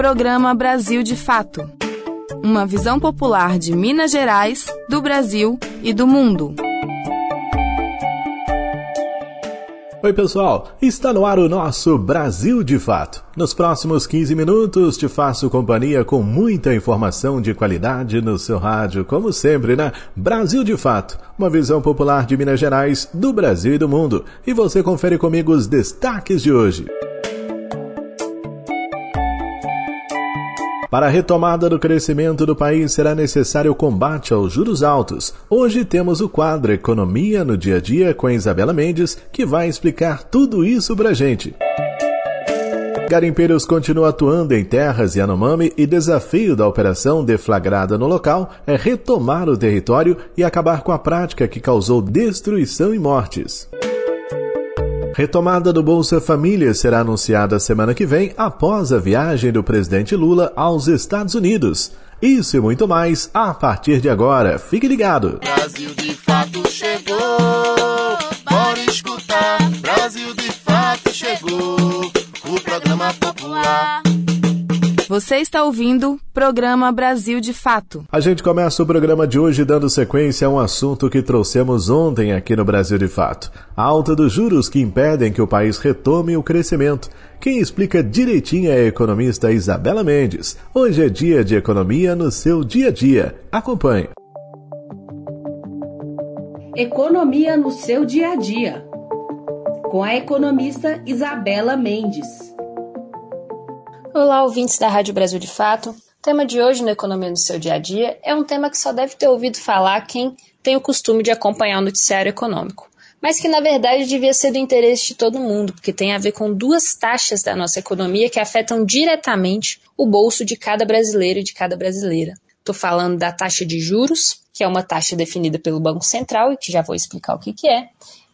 Programa Brasil de Fato. Uma visão popular de Minas Gerais, do Brasil e do mundo. Oi, pessoal! Está no ar o nosso Brasil de Fato. Nos próximos 15 minutos te faço companhia com muita informação de qualidade no seu rádio, como sempre, né? Brasil de Fato, uma visão popular de Minas Gerais, do Brasil e do mundo. E você confere comigo os destaques de hoje. Para a retomada do crescimento do país será necessário o combate aos juros altos. Hoje temos o quadro Economia no Dia a Dia com a Isabela Mendes, que vai explicar tudo isso pra gente. Garimpeiros continuam atuando em terras Yanomami e desafio da operação deflagrada no local é retomar o território e acabar com a prática que causou destruição e mortes. Retomada do Bolsa Família será anunciada semana que vem após a viagem do presidente Lula aos Estados Unidos. Isso e muito mais a partir de agora. Fique ligado. Brasil de fato chegou. Você está ouvindo Programa Brasil de Fato. A gente começa o programa de hoje dando sequência a um assunto que trouxemos ontem aqui no Brasil de Fato: a alta dos juros que impedem que o país retome o crescimento. Quem explica direitinho é a economista Isabela Mendes. Hoje é dia de economia no seu dia a dia. Acompanhe. Economia no seu dia a dia. Com a economista Isabela Mendes. Olá, ouvintes da Rádio Brasil de Fato. O tema de hoje no Economia no seu dia a dia é um tema que só deve ter ouvido falar quem tem o costume de acompanhar o noticiário econômico, mas que na verdade devia ser do interesse de todo mundo, porque tem a ver com duas taxas da nossa economia que afetam diretamente o bolso de cada brasileiro e de cada brasileira. Estou falando da taxa de juros, que é uma taxa definida pelo Banco Central e que já vou explicar o que, que é,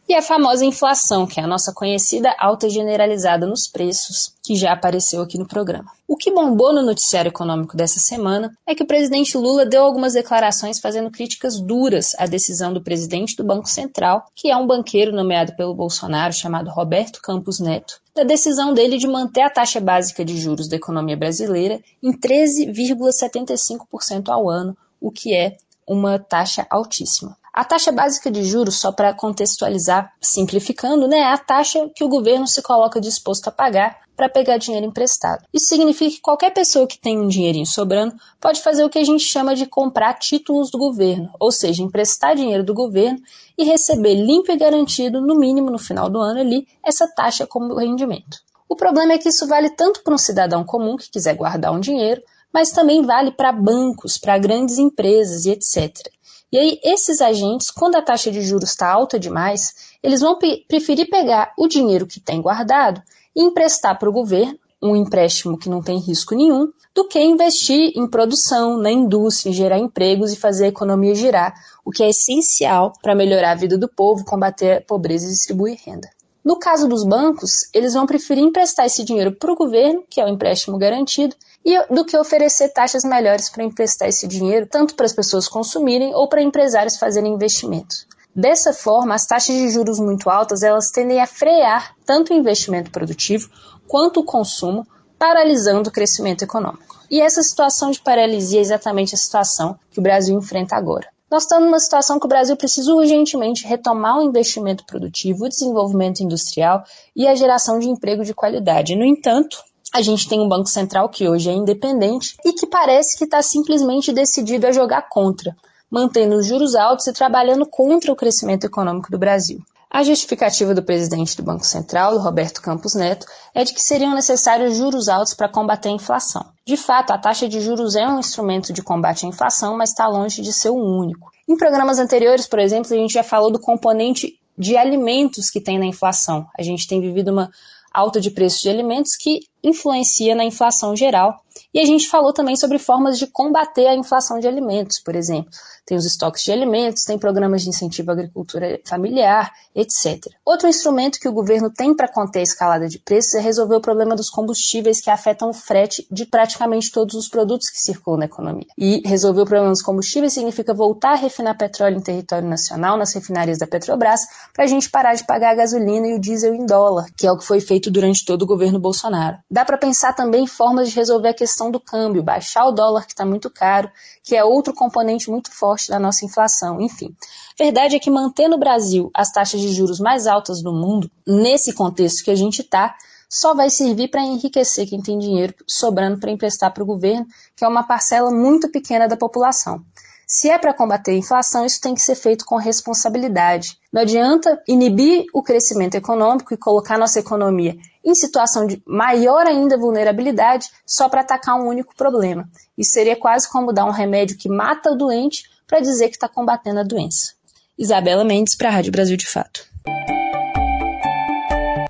e a famosa inflação, que é a nossa conhecida alta generalizada nos preços, que já apareceu aqui no programa. O que bombou no noticiário econômico dessa semana é que o presidente Lula deu algumas declarações fazendo críticas duras à decisão do presidente do Banco Central, que é um banqueiro nomeado pelo Bolsonaro chamado Roberto Campos Neto, da decisão dele de manter a taxa básica de juros da economia brasileira em 13,75% ao ano, o que é uma taxa altíssima. A taxa básica de juros, só para contextualizar, simplificando, né, é a taxa que o governo se coloca disposto a pagar para pegar dinheiro emprestado. Isso significa que qualquer pessoa que tem um dinheirinho sobrando pode fazer o que a gente chama de comprar títulos do governo, ou seja, emprestar dinheiro do governo e receber limpo e garantido, no mínimo no final do ano ali, essa taxa como rendimento. O problema é que isso vale tanto para um cidadão comum que quiser guardar um dinheiro, mas também vale para bancos, para grandes empresas e etc. E aí, esses agentes, quando a taxa de juros está alta demais, eles vão preferir pegar o dinheiro que tem guardado e emprestar para o governo, um empréstimo que não tem risco nenhum, do que investir em produção, na indústria, em gerar empregos e fazer a economia girar, o que é essencial para melhorar a vida do povo, combater a pobreza e distribuir renda. No caso dos bancos, eles vão preferir emprestar esse dinheiro para o governo, que é o empréstimo garantido, e do que oferecer taxas melhores para emprestar esse dinheiro, tanto para as pessoas consumirem ou para empresários fazerem investimentos. Dessa forma, as taxas de juros muito altas elas tendem a frear tanto o investimento produtivo quanto o consumo, paralisando o crescimento econômico. E essa situação de paralisia é exatamente a situação que o Brasil enfrenta agora. Nós estamos numa situação que o Brasil precisa urgentemente retomar o investimento produtivo, o desenvolvimento industrial e a geração de emprego de qualidade. No entanto, a gente tem um Banco Central que hoje é independente e que parece que está simplesmente decidido a jogar contra, mantendo os juros altos e trabalhando contra o crescimento econômico do Brasil. A justificativa do presidente do Banco Central, Roberto Campos Neto, é de que seriam necessários juros altos para combater a inflação. De fato, a taxa de juros é um instrumento de combate à inflação, mas está longe de ser o único. Em programas anteriores, por exemplo, a gente já falou do componente de alimentos que tem na inflação. A gente tem vivido uma alta de preços de alimentos que influencia na inflação geral. E a gente falou também sobre formas de combater a inflação de alimentos, por exemplo. Tem os estoques de alimentos, tem programas de incentivo à agricultura familiar, etc. Outro instrumento que o governo tem para conter a escalada de preços é resolver o problema dos combustíveis que afetam o frete de praticamente todos os produtos que circulam na economia. E resolver o problema dos combustíveis significa voltar a refinar petróleo em território nacional, nas refinarias da Petrobras, para a gente parar de pagar a gasolina e o diesel em dólar, que é o que foi feito durante todo o governo Bolsonaro. Dá para pensar também em formas de resolver a questão do câmbio, baixar o dólar que está muito caro, que é outro componente muito forte da nossa inflação. Enfim, verdade é que manter no Brasil as taxas de juros mais altas do mundo, nesse contexto que a gente está, só vai servir para enriquecer quem tem dinheiro sobrando para emprestar para o governo, que é uma parcela muito pequena da população. Se é para combater a inflação, isso tem que ser feito com responsabilidade. Não adianta inibir o crescimento econômico e colocar nossa economia em situação de maior ainda vulnerabilidade só para atacar um único problema. Isso seria quase como dar um remédio que mata o doente para dizer que está combatendo a doença. Isabela Mendes para a Rádio Brasil de Fato.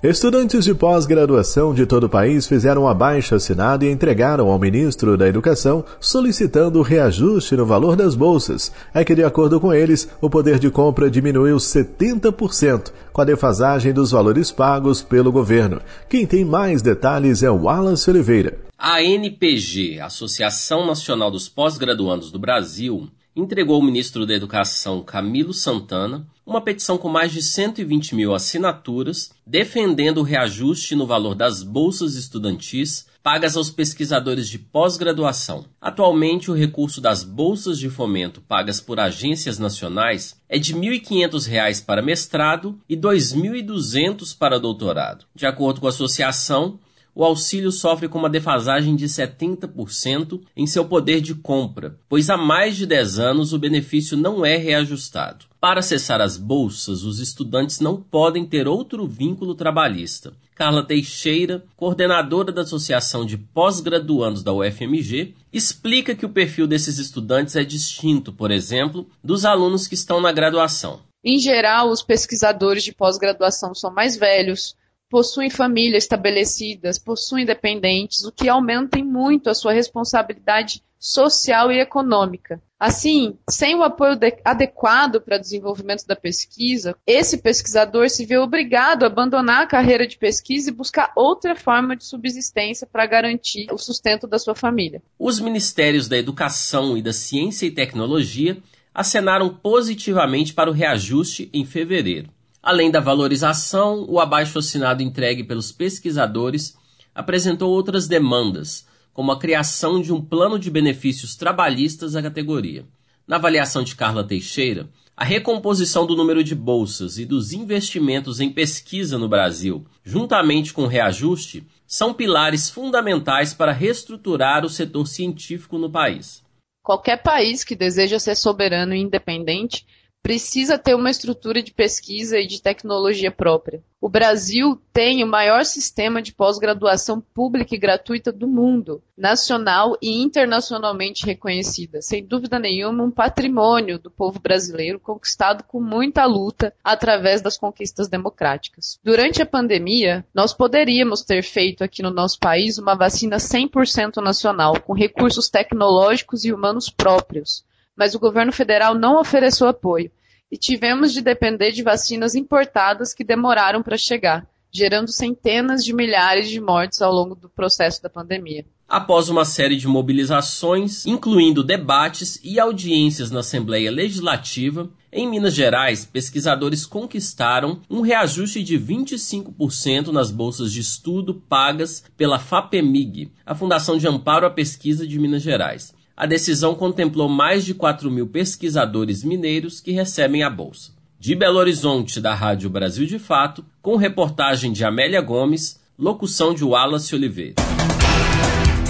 Estudantes de pós-graduação de todo o país fizeram um abaixo assinado e entregaram ao ministro da Educação solicitando reajuste no valor das bolsas. É que, de acordo com eles, o poder de compra diminuiu 70% com a defasagem dos valores pagos pelo governo. Quem tem mais detalhes é o Wallace Oliveira. A NPG, Associação Nacional dos Pós-Graduandos do Brasil, entregou ao ministro da Educação, Camilo Santana, uma petição com mais de 120 mil assinaturas defendendo o reajuste no valor das bolsas estudantis pagas aos pesquisadores de pós-graduação. Atualmente, o recurso das bolsas de fomento pagas por agências nacionais é de R$ 1.500 para mestrado e R$ 2.200 para doutorado. De acordo com a associação, o auxílio sofre com uma defasagem de 70% em seu poder de compra, pois há mais de 10 anos o benefício não é reajustado. Para acessar as bolsas, os estudantes não podem ter outro vínculo trabalhista. Carla Teixeira, coordenadora da Associação de Pós-Graduandos da UFMG, explica que o perfil desses estudantes é distinto, por exemplo, dos alunos que estão na graduação. Em geral, os pesquisadores de pós-graduação são mais velhos, possuem famílias estabelecidas, possuem dependentes, o que aumenta muito a sua responsabilidade social e econômica. Assim, sem o apoio adequado para o desenvolvimento da pesquisa, esse pesquisador se vê obrigado a abandonar a carreira de pesquisa e buscar outra forma de subsistência para garantir o sustento da sua família. Os ministérios da Educação e da Ciência e Tecnologia acenaram positivamente para o reajuste em fevereiro. Além da valorização, o abaixo assinado entregue pelos pesquisadores apresentou outras demandas, como a criação de um plano de benefícios trabalhistas à categoria. Na avaliação de Carla Teixeira, a recomposição do número de bolsas e dos investimentos em pesquisa no Brasil, juntamente com o reajuste, são pilares fundamentais para reestruturar o setor científico no país. Qualquer país que deseja ser soberano e independente precisa ter uma estrutura de pesquisa e de tecnologia própria. O Brasil tem o maior sistema de pós-graduação pública e gratuita do mundo, nacional e internacionalmente reconhecida. Sem dúvida nenhuma, um patrimônio do povo brasileiro conquistado com muita luta através das conquistas democráticas. Durante a pandemia, nós poderíamos ter feito aqui no nosso país uma vacina 100% nacional, com recursos tecnológicos e humanos próprios mas o governo federal não ofereceu apoio e tivemos de depender de vacinas importadas que demoraram para chegar, gerando centenas de milhares de mortes ao longo do processo da pandemia. Após uma série de mobilizações, incluindo debates e audiências na Assembleia Legislativa, em Minas Gerais, pesquisadores conquistaram um reajuste de 25% nas bolsas de estudo pagas pela FAPEMIG, a Fundação de Amparo à Pesquisa de Minas Gerais. A decisão contemplou mais de 4 mil pesquisadores mineiros que recebem a bolsa. De Belo Horizonte, da Rádio Brasil de Fato, com reportagem de Amélia Gomes, locução de Wallace Oliveira.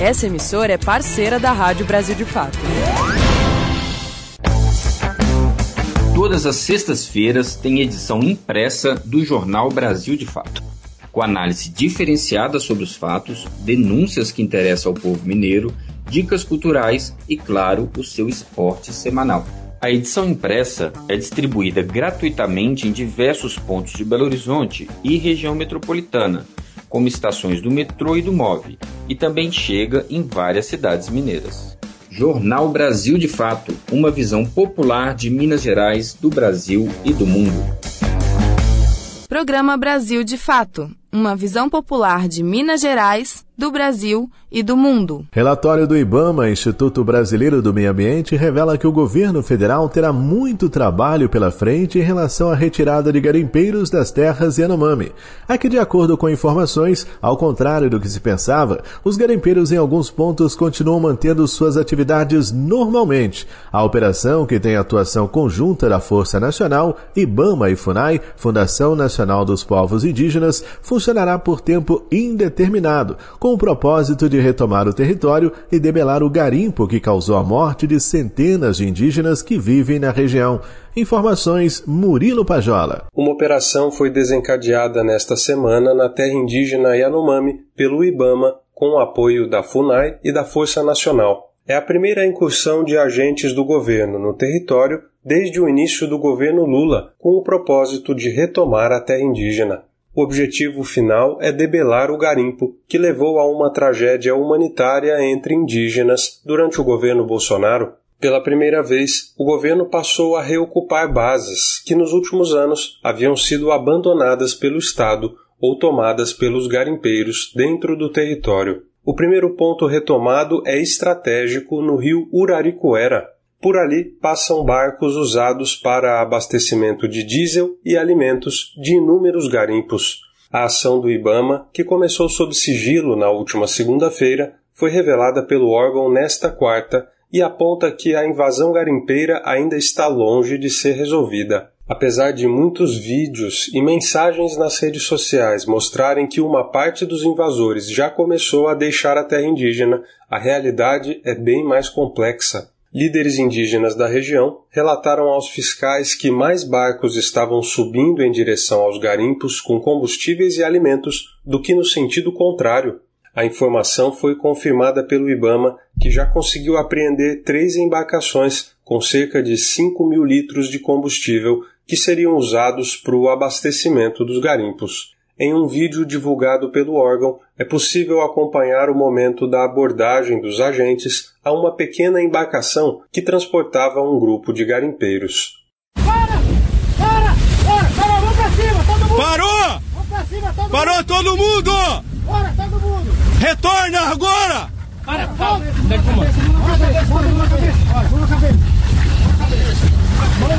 Essa emissora é parceira da Rádio Brasil de Fato. Todas as sextas-feiras tem edição impressa do Jornal Brasil de Fato, com análise diferenciada sobre os fatos, denúncias que interessam ao povo mineiro dicas culturais e, claro, o seu esporte semanal. A edição impressa é distribuída gratuitamente em diversos pontos de Belo Horizonte e região metropolitana, como estações do metrô e do MOV, e também chega em várias cidades mineiras. Jornal Brasil de Fato uma visão popular de Minas Gerais, do Brasil e do mundo. Programa Brasil de Fato uma visão popular de Minas Gerais, do Brasil e do mundo. Relatório do IBAMA, Instituto Brasileiro do Meio Ambiente, revela que o governo federal terá muito trabalho pela frente em relação à retirada de garimpeiros das terras Yanomami. Aqui, de acordo com informações, ao contrário do que se pensava, os garimpeiros em alguns pontos continuam mantendo suas atividades normalmente. A operação, que tem atuação conjunta da Força Nacional, IBAMA e FUNAI, Fundação Nacional dos Povos Indígenas, funcionará por tempo indeterminado, com o propósito de retomar o território e debelar o garimpo que causou a morte de centenas de indígenas que vivem na região. Informações Murilo Pajola. Uma operação foi desencadeada nesta semana na terra indígena Yanomami pelo IBAMA com o apoio da FUNAI e da Força Nacional. É a primeira incursão de agentes do governo no território desde o início do governo Lula, com o propósito de retomar a terra indígena. O objetivo final é debelar o garimpo, que levou a uma tragédia humanitária entre indígenas durante o governo Bolsonaro. Pela primeira vez, o governo passou a reocupar bases que nos últimos anos haviam sido abandonadas pelo Estado ou tomadas pelos garimpeiros dentro do território. O primeiro ponto retomado é estratégico no rio Uraricoera, por ali passam barcos usados para abastecimento de diesel e alimentos de inúmeros garimpos. A ação do Ibama, que começou sob sigilo na última segunda-feira, foi revelada pelo órgão nesta quarta e aponta que a invasão garimpeira ainda está longe de ser resolvida. Apesar de muitos vídeos e mensagens nas redes sociais mostrarem que uma parte dos invasores já começou a deixar a terra indígena, a realidade é bem mais complexa. Líderes indígenas da região relataram aos fiscais que mais barcos estavam subindo em direção aos garimpos com combustíveis e alimentos do que no sentido contrário. A informação foi confirmada pelo Ibama, que já conseguiu apreender três embarcações com cerca de 5 mil litros de combustível que seriam usados para o abastecimento dos garimpos. Em um vídeo divulgado pelo órgão, é possível acompanhar o momento da abordagem dos agentes a uma pequena embarcação que transportava um grupo de garimpeiros. Para! Para! Para! Para! Vamos pra cima, todo mundo! Parou! Vamos pra cima, todo Parou mundo! todo mundo! Bora, todo mundo! Retorna agora! Para! Calma! Mão na cabeça! Mão na cabeça! Mão na cabeça! Mão na cabeça! Mão na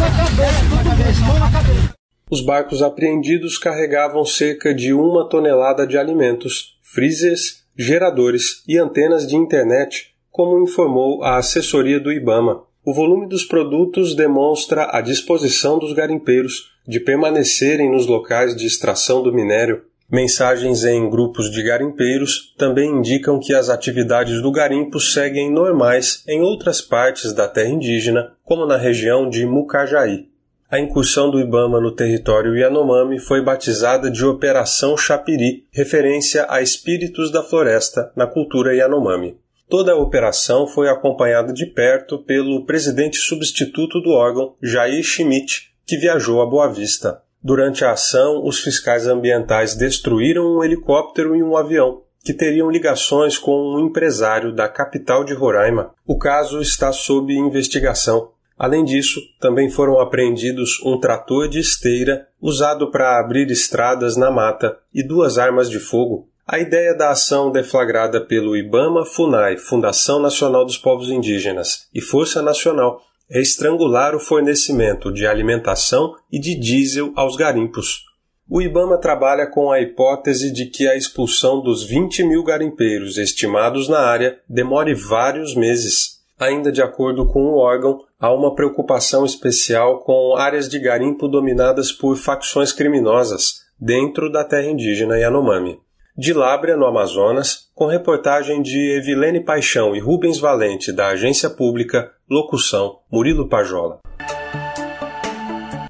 cabeça! Mão na cabeça! Os barcos apreendidos carregavam cerca de uma tonelada de alimentos, freezers, geradores e antenas de internet, como informou a assessoria do Ibama. O volume dos produtos demonstra a disposição dos garimpeiros de permanecerem nos locais de extração do minério. Mensagens em grupos de garimpeiros também indicam que as atividades do garimpo seguem normais em outras partes da terra indígena, como na região de Mucajaí. A incursão do Ibama no território Yanomami foi batizada de Operação Chapiri, referência a espíritos da floresta na cultura Yanomami. Toda a operação foi acompanhada de perto pelo presidente substituto do órgão, Jair Schmidt, que viajou a Boa Vista. Durante a ação, os fiscais ambientais destruíram um helicóptero e um avião, que teriam ligações com um empresário da capital de Roraima. O caso está sob investigação. Além disso, também foram apreendidos um trator de esteira usado para abrir estradas na mata e duas armas de fogo. A ideia da ação deflagrada pelo Ibama Funai, Fundação Nacional dos Povos Indígenas, e Força Nacional é estrangular o fornecimento de alimentação e de diesel aos garimpos. O Ibama trabalha com a hipótese de que a expulsão dos 20 mil garimpeiros estimados na área demore vários meses. Ainda de acordo com o órgão, há uma preocupação especial com áreas de garimpo dominadas por facções criminosas dentro da terra indígena Yanomami. De Lábrea, no Amazonas, com reportagem de Evilene Paixão e Rubens Valente, da Agência Pública, locução Murilo Pajola.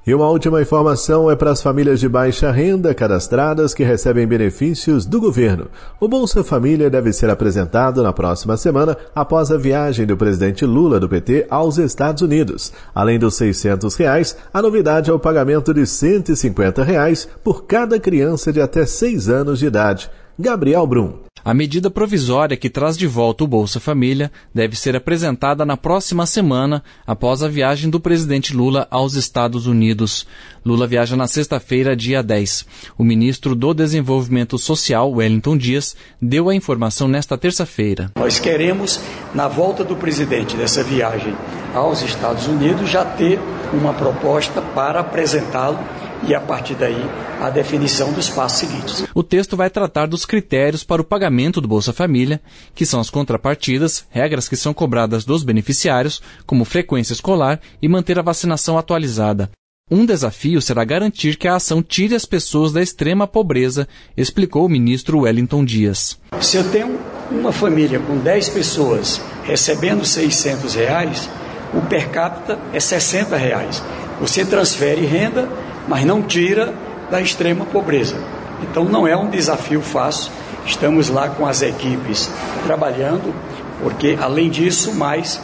E uma última informação é para as famílias de baixa renda cadastradas que recebem benefícios do governo. O Bolsa Família deve ser apresentado na próxima semana após a viagem do presidente Lula do PT aos Estados Unidos. Além dos 600 reais, a novidade é o pagamento de 150 reais por cada criança de até 6 anos de idade. Gabriel Brum. A medida provisória que traz de volta o Bolsa Família deve ser apresentada na próxima semana, após a viagem do presidente Lula aos Estados Unidos. Lula viaja na sexta-feira, dia 10. O ministro do Desenvolvimento Social, Wellington Dias, deu a informação nesta terça-feira. Nós queremos, na volta do presidente dessa viagem aos Estados Unidos, já ter uma proposta para apresentá-lo e, a partir daí, a definição dos passos seguintes. O texto vai tratar dos critérios para o pagamento do Bolsa Família, que são as contrapartidas, regras que são cobradas dos beneficiários, como frequência escolar e manter a vacinação atualizada. Um desafio será garantir que a ação tire as pessoas da extrema pobreza, explicou o ministro Wellington Dias. Se eu tenho uma família com 10 pessoas recebendo 600 reais, o per capita é 60 reais. Você transfere renda, mas não tira da extrema pobreza. Então não é um desafio fácil. Estamos lá com as equipes trabalhando, porque além disso, mais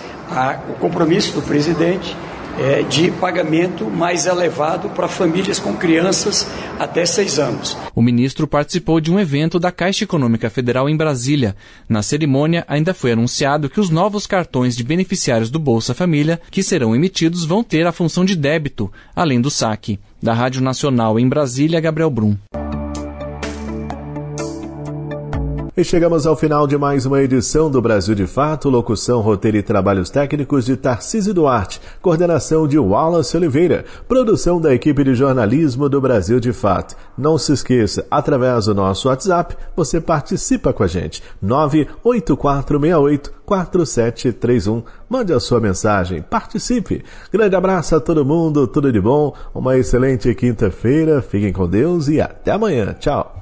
o compromisso do presidente é, de pagamento mais elevado para famílias com crianças até seis anos. O ministro participou de um evento da Caixa Econômica Federal em Brasília. Na cerimônia, ainda foi anunciado que os novos cartões de beneficiários do Bolsa Família que serão emitidos vão ter a função de débito, além do saque. Da Rádio Nacional em Brasília, Gabriel Brum. E chegamos ao final de mais uma edição do Brasil de Fato, locução, roteiro e trabalhos técnicos de Tarcísio Duarte, coordenação de Wallace Oliveira, produção da equipe de jornalismo do Brasil de Fato. Não se esqueça, através do nosso WhatsApp, você participa com a gente. 98468 4731. Mande a sua mensagem, participe. Grande abraço a todo mundo, tudo de bom, uma excelente quinta-feira, fiquem com Deus e até amanhã. Tchau.